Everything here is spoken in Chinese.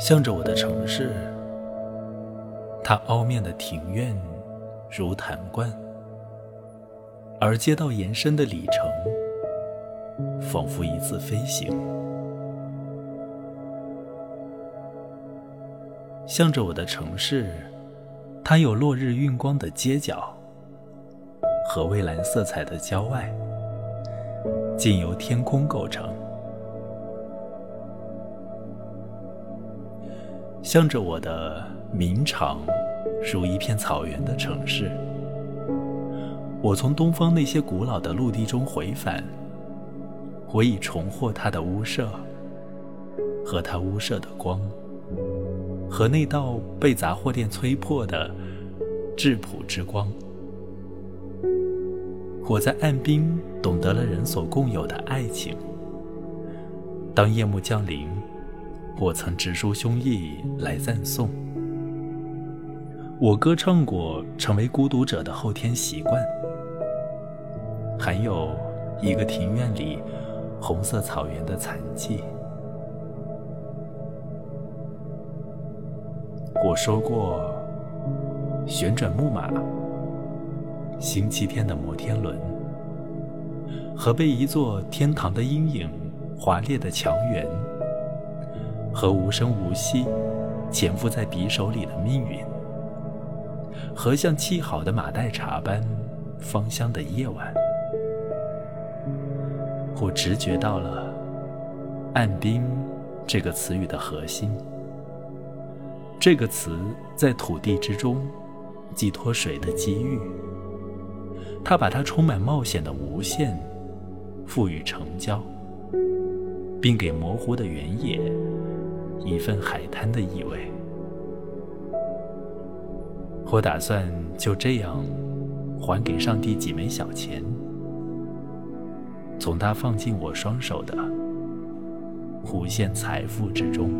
向着我的城市，它凹面的庭院如坛冠，而街道延伸的里程，仿佛一次飞行。向着我的城市，它有落日晕光的街角和蔚蓝色彩的郊外，尽由天空构成。向着我的明场，如一片草原的城市。我从东方那些古老的陆地中回返，我已重获它的屋舍，和它屋舍的光，和那道被杂货店摧破的质朴之光。我在岸边懂得了人所共有的爱情。当夜幕降临。我曾直抒胸臆来赞颂，我歌唱过成为孤独者的后天习惯，还有一个庭院里红色草原的残迹。我说过，旋转木马、星期天的摩天轮和被一座天堂的阴影划裂的墙垣。和无声无息潜伏在匕首里的命运，和像沏好的马黛茶般芳香的夜晚，我直觉到了“岸滨”这个词语的核心。这个词在土地之中寄托水的机遇，它把它充满冒险的无限赋予成交，并给模糊的原野。一份海滩的意味。我打算就这样还给上帝几枚小钱，从他放进我双手的无限财富之中。